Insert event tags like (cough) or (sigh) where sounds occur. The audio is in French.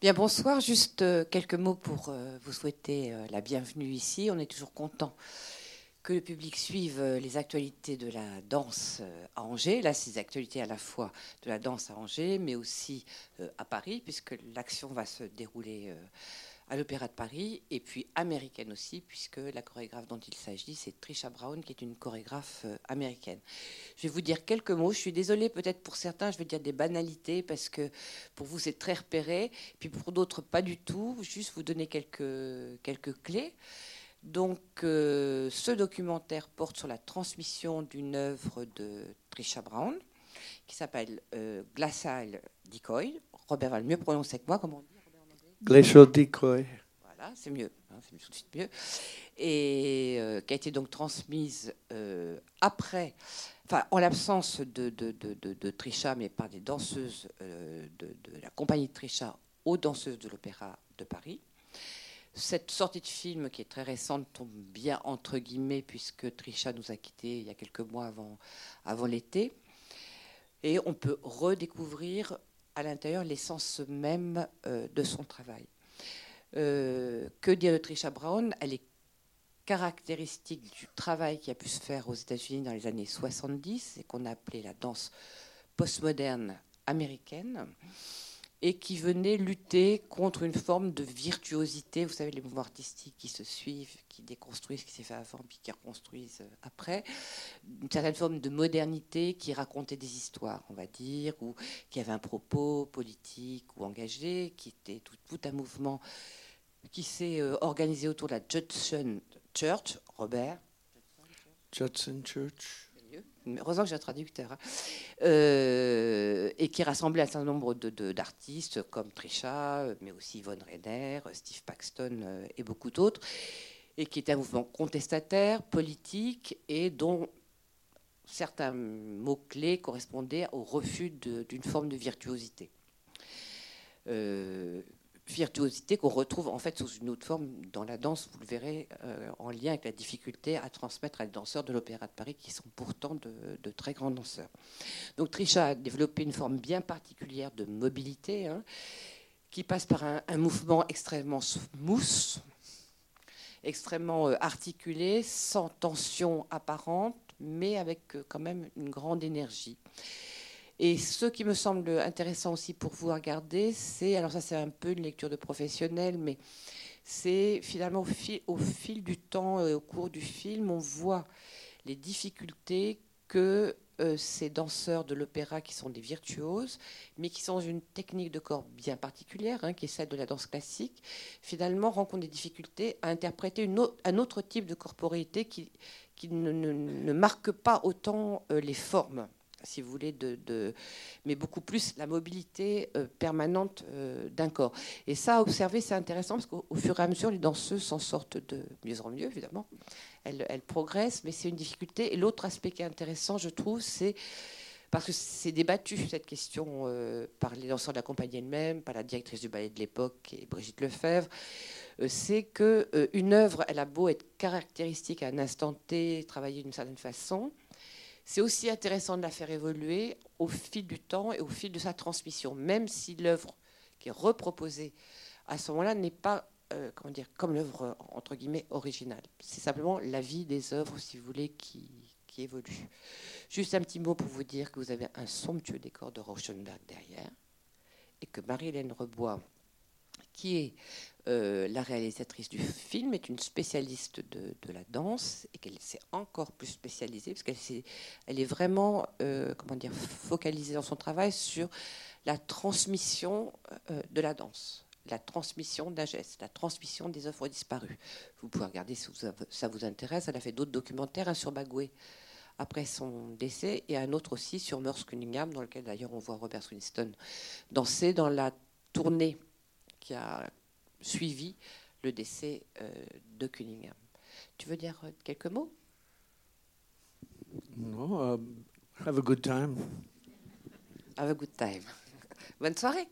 Bien, bonsoir. Juste euh, quelques mots pour euh, vous souhaiter euh, la bienvenue ici. On est toujours content que le public suive les actualités de la danse à Angers. Là, ces actualités à la fois de la danse à Angers, mais aussi à Paris, puisque l'action va se dérouler à l'Opéra de Paris, et puis américaine aussi, puisque la chorégraphe dont il s'agit, c'est Trisha Brown, qui est une chorégraphe euh, américaine. Je vais vous dire quelques mots. Je suis désolée, peut-être pour certains, je vais dire des banalités, parce que pour vous, c'est très repéré, puis pour d'autres, pas du tout. Juste vous donner quelques, quelques clés. Donc, euh, ce documentaire porte sur la transmission d'une œuvre de Trisha Brown, qui s'appelle euh, Glacial Decoy. Robert va le mieux prononcer que moi, comme on dit. Glacial Decoy. Voilà, c'est mieux, hein, c'est tout de suite mieux. Et euh, qui a été donc transmise euh, après, enfin en l'absence de, de, Trisha, mais par des danseuses euh, de, la compagnie de Trisha aux danseuses de l'Opéra de Paris. Cette sortie de film, qui est très récente, tombe bien entre guillemets, puisque Trisha nous a quittés il y a quelques mois avant l'été. Et on peut redécouvrir à l'intérieur l'essence même euh, de son travail. Euh, que dire de Trisha Brown? Elle est caractéristique du travail qui a pu se faire aux États-Unis dans les années 70 et qu'on a appelé la danse postmoderne américaine et qui venait lutter contre une forme de virtuosité. Vous savez, les mouvements artistiques qui se suivent, qui déconstruisent ce qui s'est fait avant, puis qui reconstruisent euh, après. Une certaine forme de modernité qui racontait des histoires, on va dire, ou qui avait un propos politique ou engagé, qui était tout, un mouvement qui s'est euh, organisé autour de la Judson Church, Robert. Judson Church heureusement que j'ai un traducteur, hein. euh, et qui rassemblait un certain nombre d'artistes comme Trisha, mais aussi Yvonne Rainer, Steve Paxton euh, et beaucoup d'autres, et qui était un mouvement contestataire, politique, et dont certains mots-clés correspondaient au refus d'une forme de virtuosité. Euh, virtuosité qu'on retrouve en fait sous une autre forme dans la danse, vous le verrez, euh, en lien avec la difficulté à transmettre à des danseurs de l'Opéra de Paris qui sont pourtant de, très grands danseurs. Donc Trisha a développé une forme bien particulière de mobilité hein, qui passe par un, mouvement extrêmement smooth, extrêmement euh, articulé, sans tension apparente, mais avec euh, quand même une grande énergie. Et ce qui me semble intéressant aussi pour vous regarder, c'est, alors ça c'est un peu une lecture de professionnel, mais c'est finalement au fil, du temps, et au cours du film, on voit les difficultés que euh, ces danseurs de l'opéra qui sont des virtuoses, mais qui sont dans une technique de corps bien particulière, hein, qui est celle de la danse classique, finalement rencontrent des difficultés à interpréter un autre type de corporéité qui, ne, marque pas autant euh, les formes si vous voulez, mais beaucoup plus la mobilité euh, permanente euh, d'un corps. Et ça, à observer, c'est intéressant parce qu'au fur et à mesure, les danseuses s'en sortent de mieux en mieux, évidemment. Elles, progressent, mais c'est une difficulté. Et l'autre aspect qui est intéressant, je trouve, c'est parce que c'est débattu cette question euh, par les danseurs de la compagnie elle-même, par la directrice du ballet de l'époque Brigitte Lefebvre, c'est que une œuvre, elle a beau être caractéristique à un instant T, travailler d'une certaine façon, c'est aussi intéressant de la faire évoluer au fil du temps et au fil de sa transmission, même si l'œuvre qui est reproposée à ce moment-là n'est pas euh, comment dire, comme l'œuvre entre guillemets originale. C'est simplement la vie des œuvres, si vous voulez, qui, qui évolue. Juste un petit mot pour vous dire que vous avez un somptueux décor de Rauschenberg derrière et que Marie-Hélène Rebois, qui est euh, la réalisatrice du film est une spécialiste de, la danse et qu'elle s'est encore plus spécialisée parce qu'elle est, vraiment euh, comment dire, focalisée dans son travail sur la transmission euh, de la danse, la transmission d'un geste, la transmission des œuvres disparues. Vous pouvez regarder si ça vous intéresse. Elle a fait d'autres documentaires, un sur Bagoué après son décès et un autre aussi sur Merce Cunningham, dans lequel d'ailleurs on voit Robert Swinston danser dans la tournée qui a suivi le décès euh, de Cunningham. Tu veux dire euh, quelques mots? Non, uh, have a good time. Have a good time. (laughs) Bonne soirée.